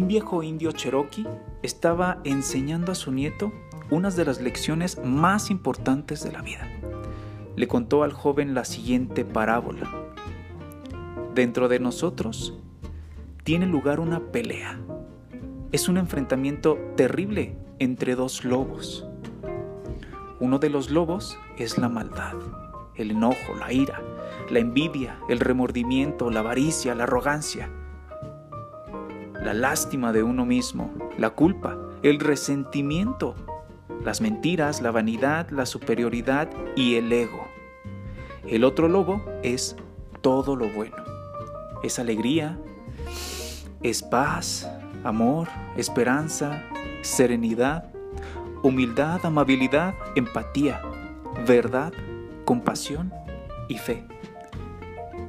Un viejo indio cherokee estaba enseñando a su nieto unas de las lecciones más importantes de la vida. Le contó al joven la siguiente parábola. Dentro de nosotros tiene lugar una pelea. Es un enfrentamiento terrible entre dos lobos. Uno de los lobos es la maldad, el enojo, la ira, la envidia, el remordimiento, la avaricia, la arrogancia la lástima de uno mismo, la culpa, el resentimiento, las mentiras, la vanidad, la superioridad y el ego. El otro lobo es todo lo bueno. Es alegría, es paz, amor, esperanza, serenidad, humildad, amabilidad, empatía, verdad, compasión y fe.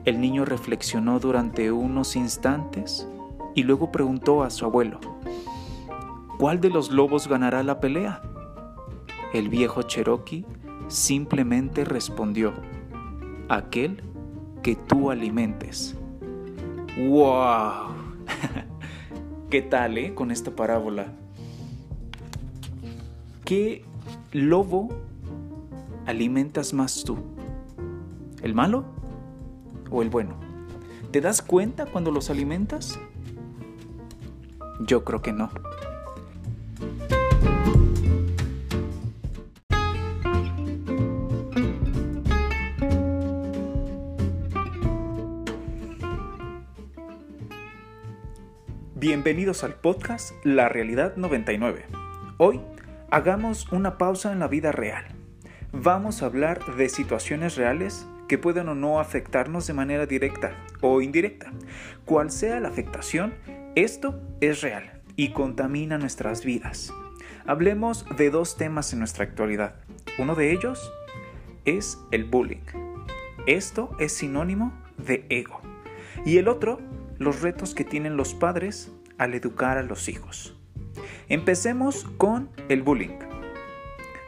El niño reflexionó durante unos instantes y luego preguntó a su abuelo, ¿cuál de los lobos ganará la pelea? El viejo Cherokee simplemente respondió, aquel que tú alimentes. ¡Wow! ¿Qué tal, eh? Con esta parábola. ¿Qué lobo alimentas más tú? ¿El malo o el bueno? ¿Te das cuenta cuando los alimentas? Yo creo que no. Bienvenidos al podcast La Realidad 99. Hoy hagamos una pausa en la vida real. Vamos a hablar de situaciones reales que pueden o no afectarnos de manera directa o indirecta. Cual sea la afectación, esto es real y contamina nuestras vidas. Hablemos de dos temas en nuestra actualidad. Uno de ellos es el bullying. Esto es sinónimo de ego. Y el otro, los retos que tienen los padres al educar a los hijos. Empecemos con el bullying.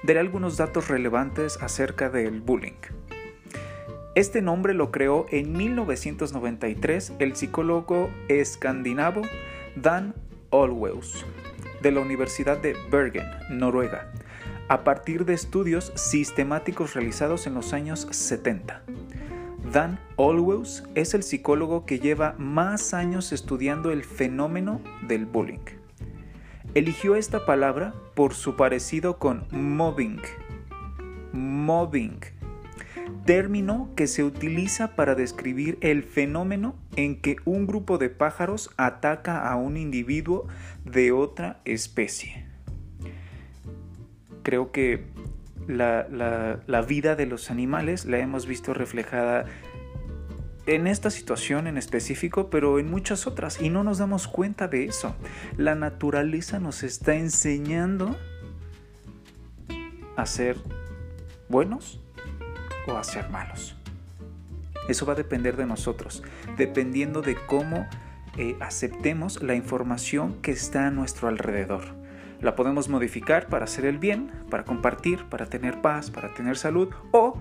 Daré algunos datos relevantes acerca del bullying. Este nombre lo creó en 1993 el psicólogo escandinavo Dan Olweus de la Universidad de Bergen, Noruega, a partir de estudios sistemáticos realizados en los años 70. Dan Olweus es el psicólogo que lleva más años estudiando el fenómeno del bullying. Eligió esta palabra por su parecido con mobbing. Mobbing término que se utiliza para describir el fenómeno en que un grupo de pájaros ataca a un individuo de otra especie. Creo que la, vida de los animales la hemos visto reflejada en esta situación en específico, pero en muchas otras, y no nos damos cuenta de eso. La naturaleza nos está enseñando a ser buenos o a ser malos. Eso va a depender de nosotros, dependiendo de cómo eh, aceptemos la información que está a nuestro alrededor. La podemos modificar para hacer el bien, para compartir, para tener paz, para tener salud, o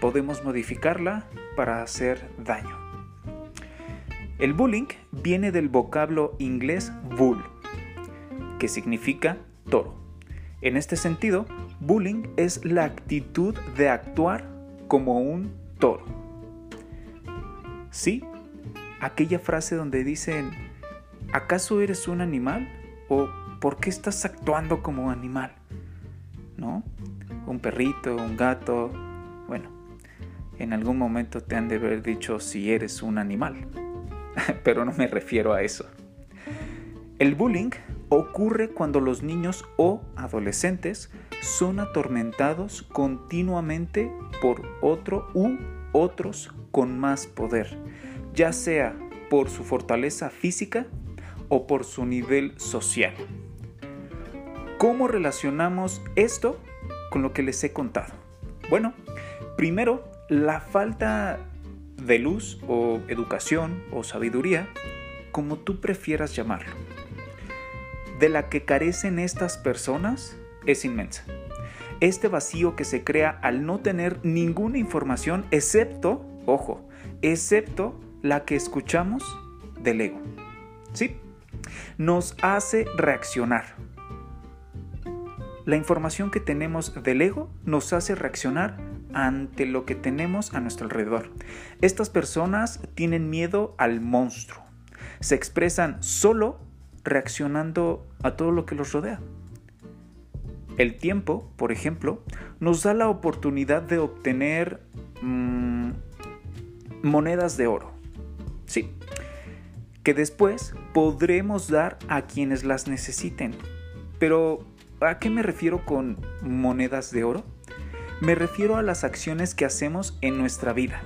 podemos modificarla para hacer daño. El bullying viene del vocablo inglés bull, que significa toro. En este sentido, bullying es la actitud de actuar como un toro. ¿Sí? Aquella frase donde dicen, ¿acaso eres un animal? ¿O por qué estás actuando como animal? ¿No? Un perrito, un gato. Bueno, en algún momento te han de haber dicho si eres un animal. Pero no me refiero a eso. El bullying ocurre cuando los niños o adolescentes son atormentados continuamente por otro u otros con más poder, ya sea por su fortaleza física o por su nivel social. ¿Cómo relacionamos esto con lo que les he contado? Bueno, primero, la falta de luz o educación o sabiduría, como tú prefieras llamarlo, de la que carecen estas personas es inmensa. Este vacío que se crea al no tener ninguna información excepto, ojo, excepto la que escuchamos del ego. ¿Sí? nos hace reaccionar. La información que tenemos del ego nos hace reaccionar ante lo que tenemos a nuestro alrededor. Estas personas tienen miedo al monstruo. Se expresan solo reaccionando a todo lo que los rodea. El tiempo, por ejemplo, nos da la oportunidad de obtener mm, monedas de oro. Sí, que después podremos dar a quienes las necesiten. Pero, ¿a qué me refiero con monedas de oro? Me refiero a las acciones que hacemos en nuestra vida.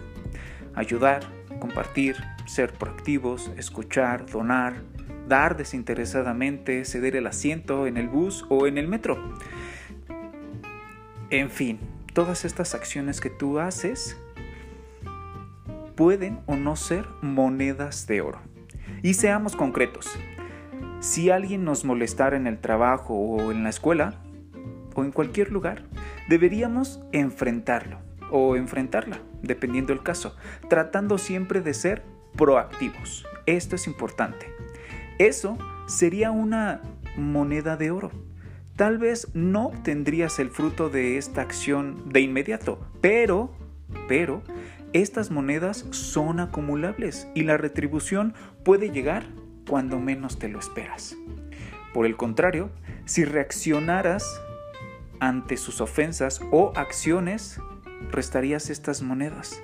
Ayudar, compartir, ser proactivos, escuchar, donar, dar desinteresadamente, ceder el asiento en el bus o en el metro. En fin, todas estas acciones que tú haces pueden o no ser monedas de oro. Y seamos concretos. Si alguien nos molestara en el trabajo o en la escuela o en cualquier lugar, deberíamos enfrentarlo o enfrentarla, dependiendo del caso, tratando siempre de ser proactivos. Esto es importante. Eso sería una moneda de oro. Tal vez no obtendrías el fruto de esta acción de inmediato, pero, pero, estas monedas son acumulables y la retribución puede llegar cuando menos te lo esperas. Por el contrario, si reaccionaras ante sus ofensas o acciones, restarías estas monedas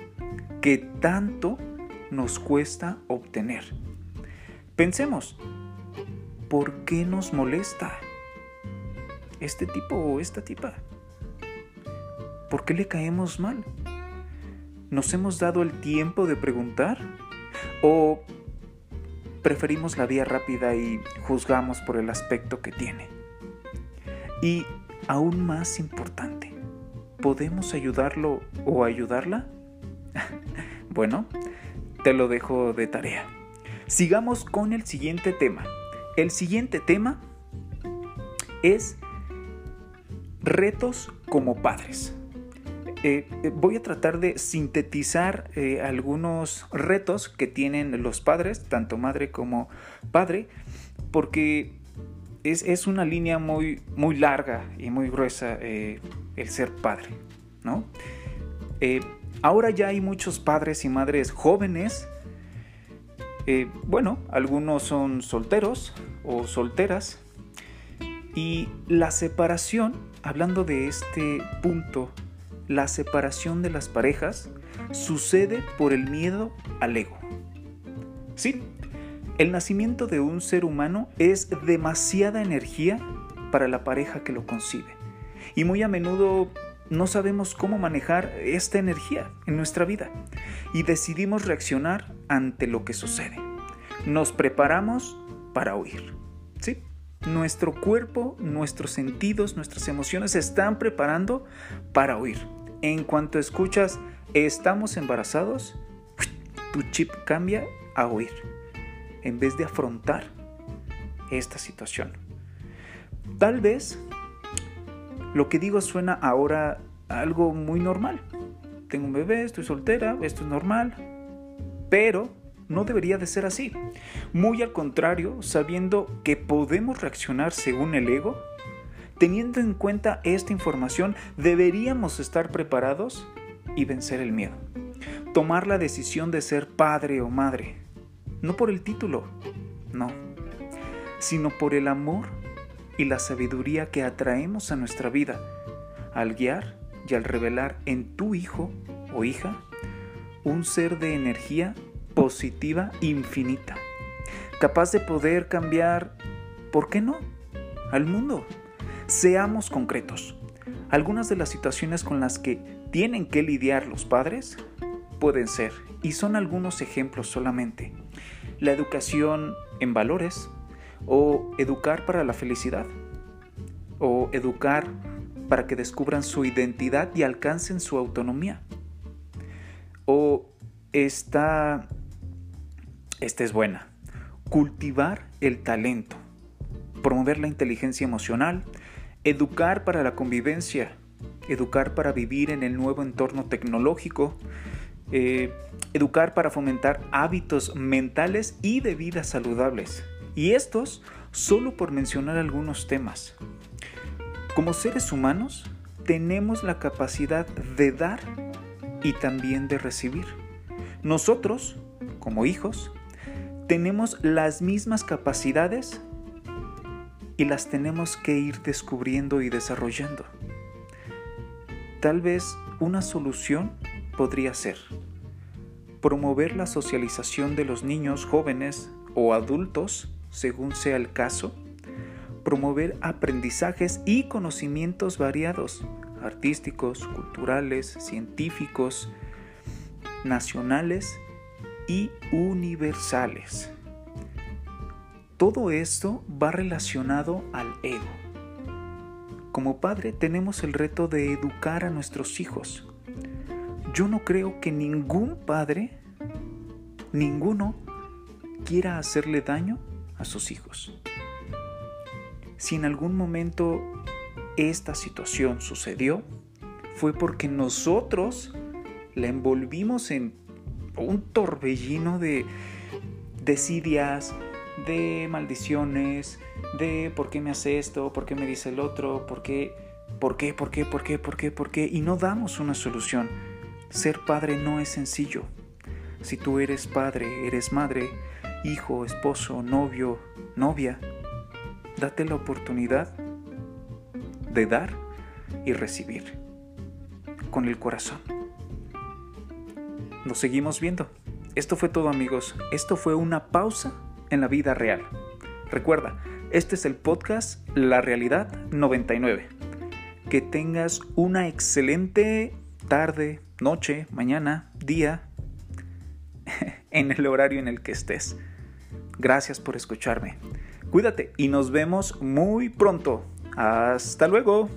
que tanto nos cuesta obtener. Pensemos, ¿por qué nos molesta este tipo o esta tipa? ¿Por qué le caemos mal? ¿Nos hemos dado el tiempo de preguntar? ¿O preferimos la vía rápida y juzgamos por el aspecto que tiene? Y aún más importante, ¿podemos ayudarlo o ayudarla? bueno, te lo dejo de tarea. Sigamos con el siguiente tema. El siguiente tema es retos como padres. Eh, eh, voy a tratar de sintetizar eh, algunos retos que tienen los padres, tanto madre como padre, porque es, una línea muy, muy larga y muy gruesa el ser padre, ¿no? Ahora ya hay muchos padres y madres jóvenes. Eh, bueno, algunos son solteros o solteras. Y la separación, hablando de este punto, la separación de las parejas sucede por el miedo al ego. Sí, el nacimiento de un ser humano es demasiada energía para la pareja que lo concibe. Y muy a menudo no sabemos cómo manejar esta energía en nuestra vida y decidimos reaccionar ante lo que sucede. Nos preparamos para huir. ¿sí? Nuestro cuerpo, nuestros sentidos, nuestras emociones se están preparando para huir. En cuanto escuchas estamos embarazados, tu chip cambia a huir en vez de afrontar esta situación. Tal vez lo que digo suena ahora algo muy normal. Tengo un bebé, estoy soltera, esto es normal, pero no debería de ser así. Muy al contrario, sabiendo que podemos reaccionar según el ego, teniendo en cuenta esta información, deberíamos estar preparados y vencer el miedo. Tomar la decisión de ser padre o madre, no por el título, no, sino por el amor y la sabiduría que atraemos a nuestra vida al guiar y al revelar en tu hijo o hija un ser de energía positiva infinita, capaz de poder cambiar, ¿por qué no?, al mundo. Seamos concretos. Algunas de las situaciones con las que tienen que lidiar los padres pueden ser, y son algunos ejemplos solamente, la educación en valores o educar para la felicidad o educar para que descubran su identidad y alcancen su autonomía. O esta, esta es buena, cultivar el talento, promover la inteligencia emocional, educar para la convivencia, educar para vivir en el nuevo entorno tecnológico, eh, educar para fomentar hábitos mentales y de vida saludables Y estos solo por mencionar algunos temas. Como seres humanos, tenemos la capacidad de dar y también de recibir. Nosotros, como hijos, tenemos las mismas capacidades y las tenemos que ir descubriendo y desarrollando. Tal vez una solución podría ser promover la socialización de los niños jóvenes o adultos, según sea el caso, promover aprendizajes y conocimientos variados, artísticos, culturales, científicos, nacionales y universales. Todo esto va relacionado al ego. Como padre tenemos el reto de educar a nuestros hijos. Yo no creo que ningún padre, ninguno, quiera hacerle daño a sus hijos. Si en algún momento esta situación sucedió, fue porque nosotros la envolvimos en un torbellino de desidias, de maldiciones, de por qué me hace esto, por qué me dice el otro, por qué, por qué, por qué, por qué, por qué, por qué, y no damos una solución. Ser padre no es sencillo. Si tú eres padre, eres madre, hijo, esposo, novio, novia, date la oportunidad de dar y recibir con el corazón. Nos seguimos viendo. Esto fue todo amigos. Esto fue una pausa en la vida real. Recuerda, este es el podcast La Realidad 99. Que tengas una excelente tarde, noche, mañana, día, en el horario en el que estés. Gracias por escucharme. Cuídate y nos vemos muy pronto. Hasta luego.